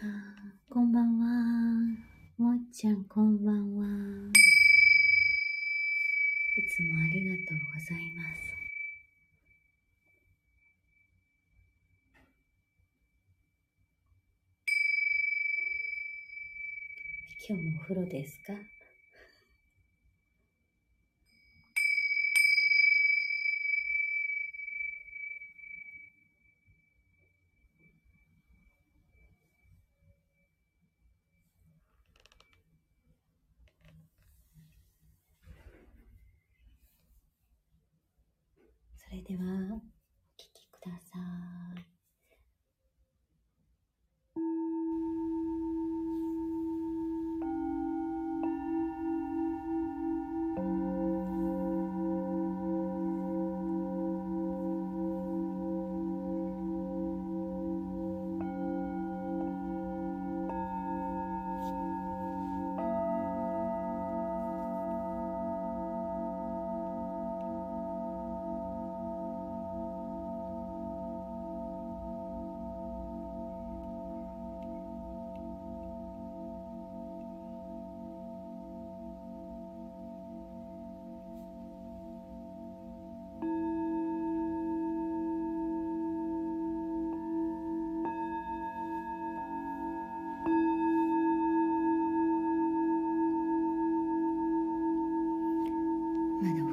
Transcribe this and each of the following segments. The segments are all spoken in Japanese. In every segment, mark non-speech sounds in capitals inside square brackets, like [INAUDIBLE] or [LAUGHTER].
こんばんは。もっちゃん、こんばんは。いつもありがとうございます。今日もお風呂ですか？れでは、お聞きください。まだ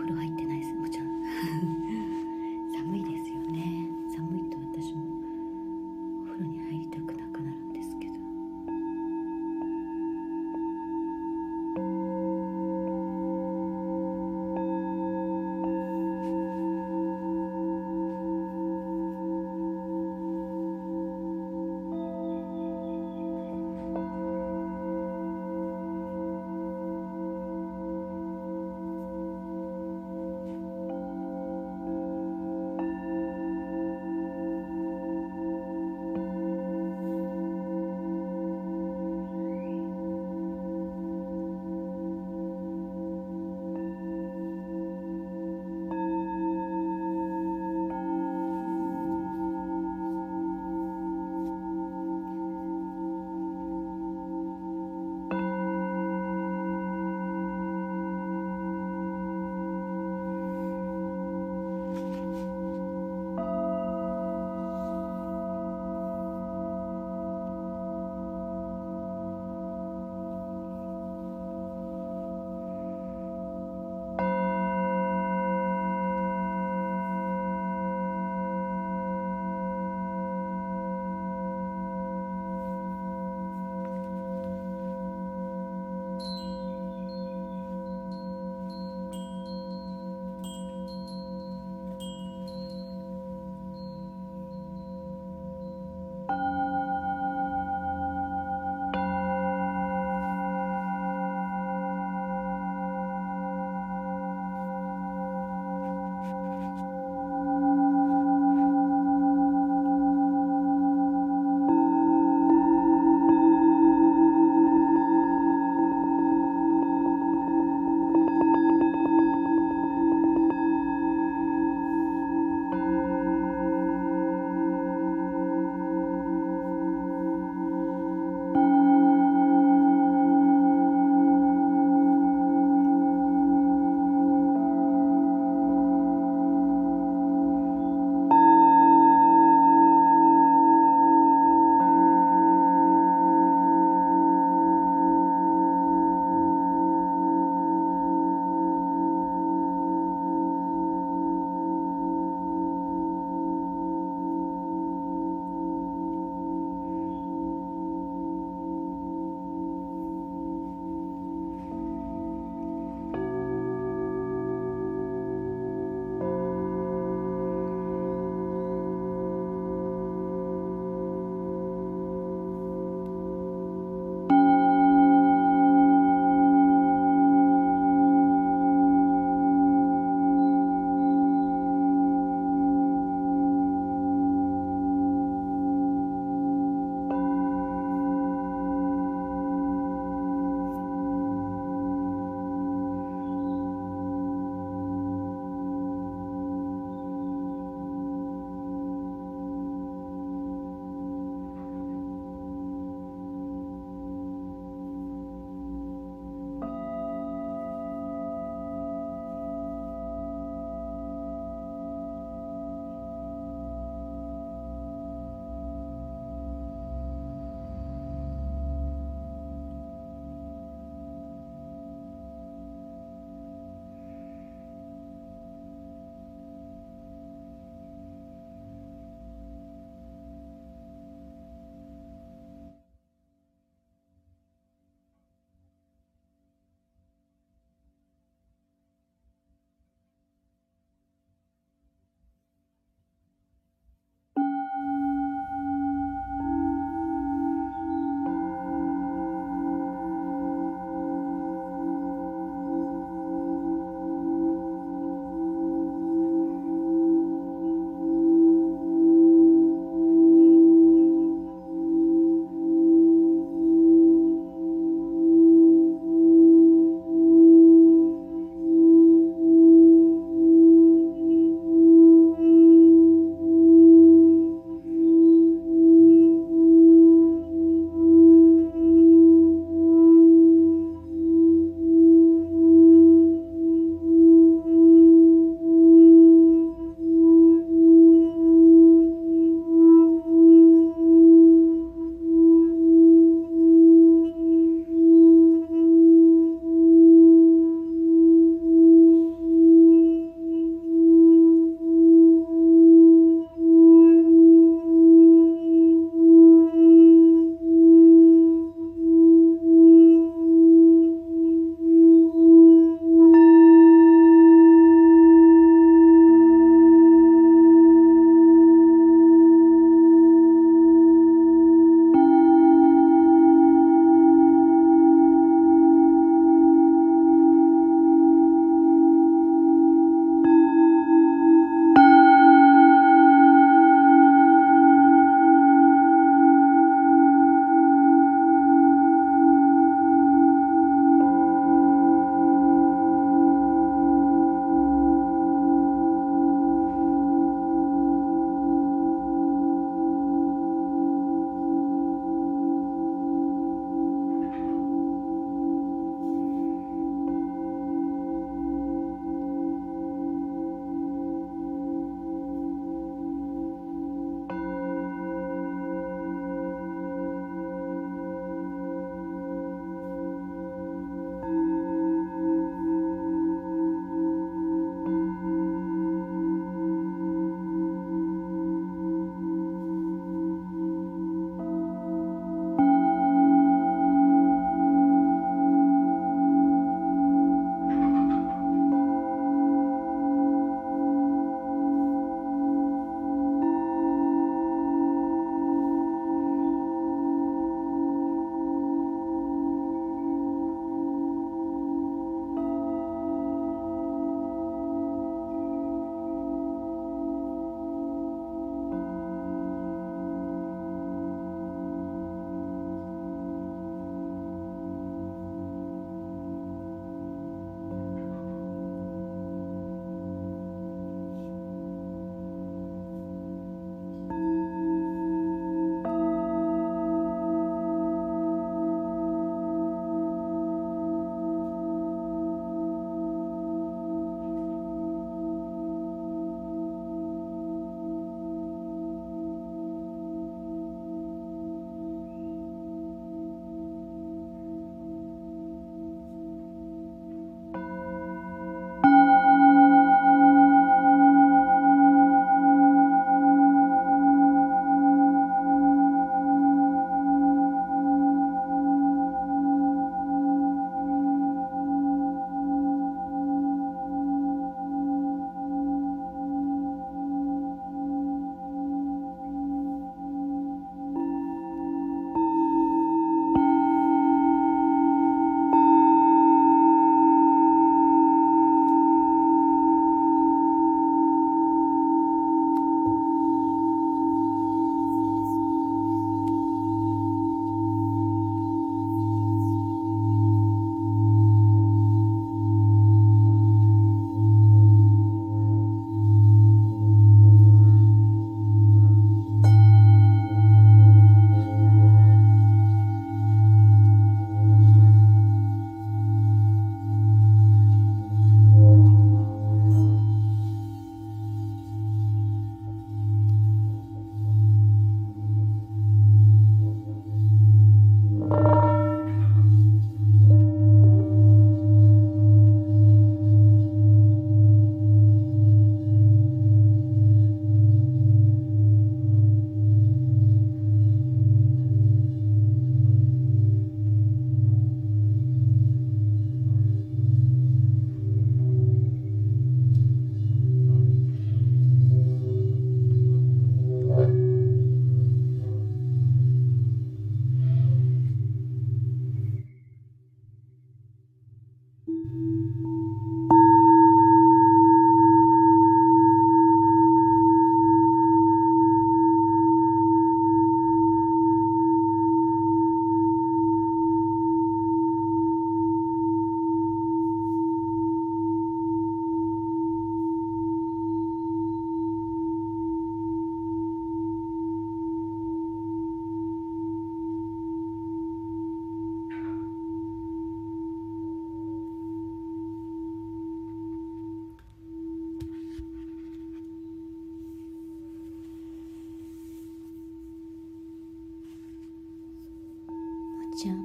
ちゃん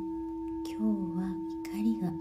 今日は怒りが。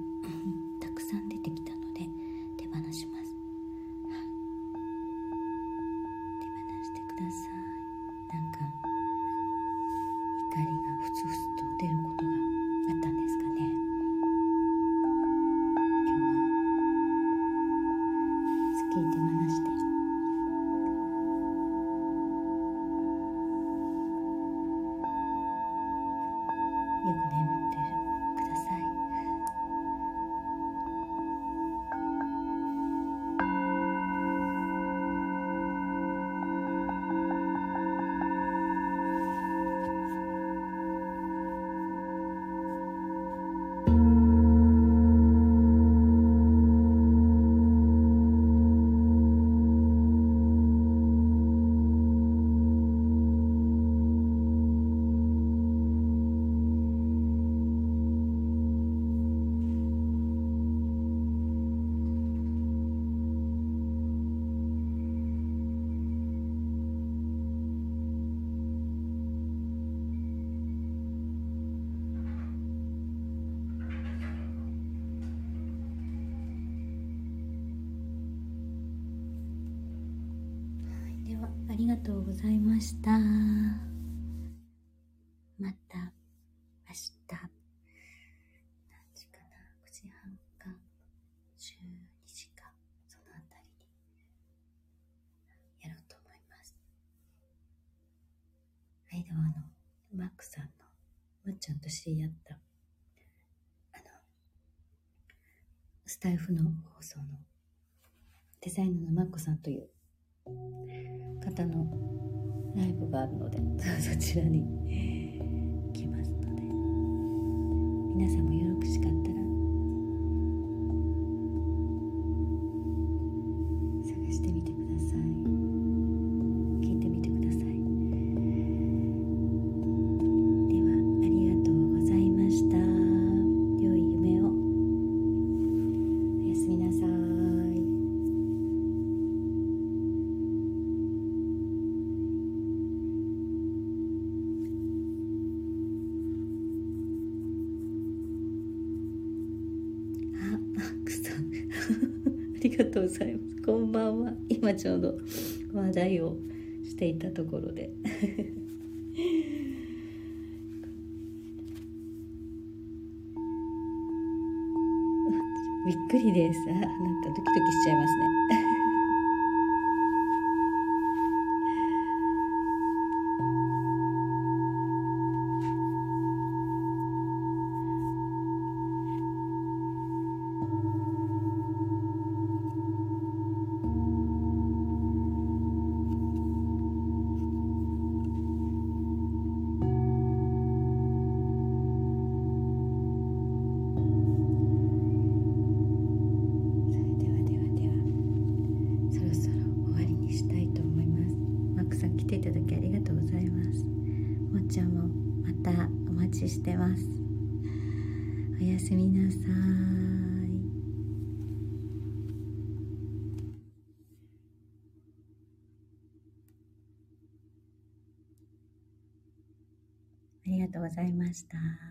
とうございました。また明日。何時かな？9時半か？12時か？そのあたりにやろうと思います。はいではあのマックさんのむっちゃんと知り合ったあのスタイフの放送のデザイナーのマッコさんという方のライブがあるので [LAUGHS] そちらに行きますので。皆さんもよろしかったがとうございます。こんばんは。今ちょうど話題をしていたところで。[LAUGHS] びっくりです。あ、なんかドキドキしちゃいますね。お待ちしてますおやすみなさいありがとうございました。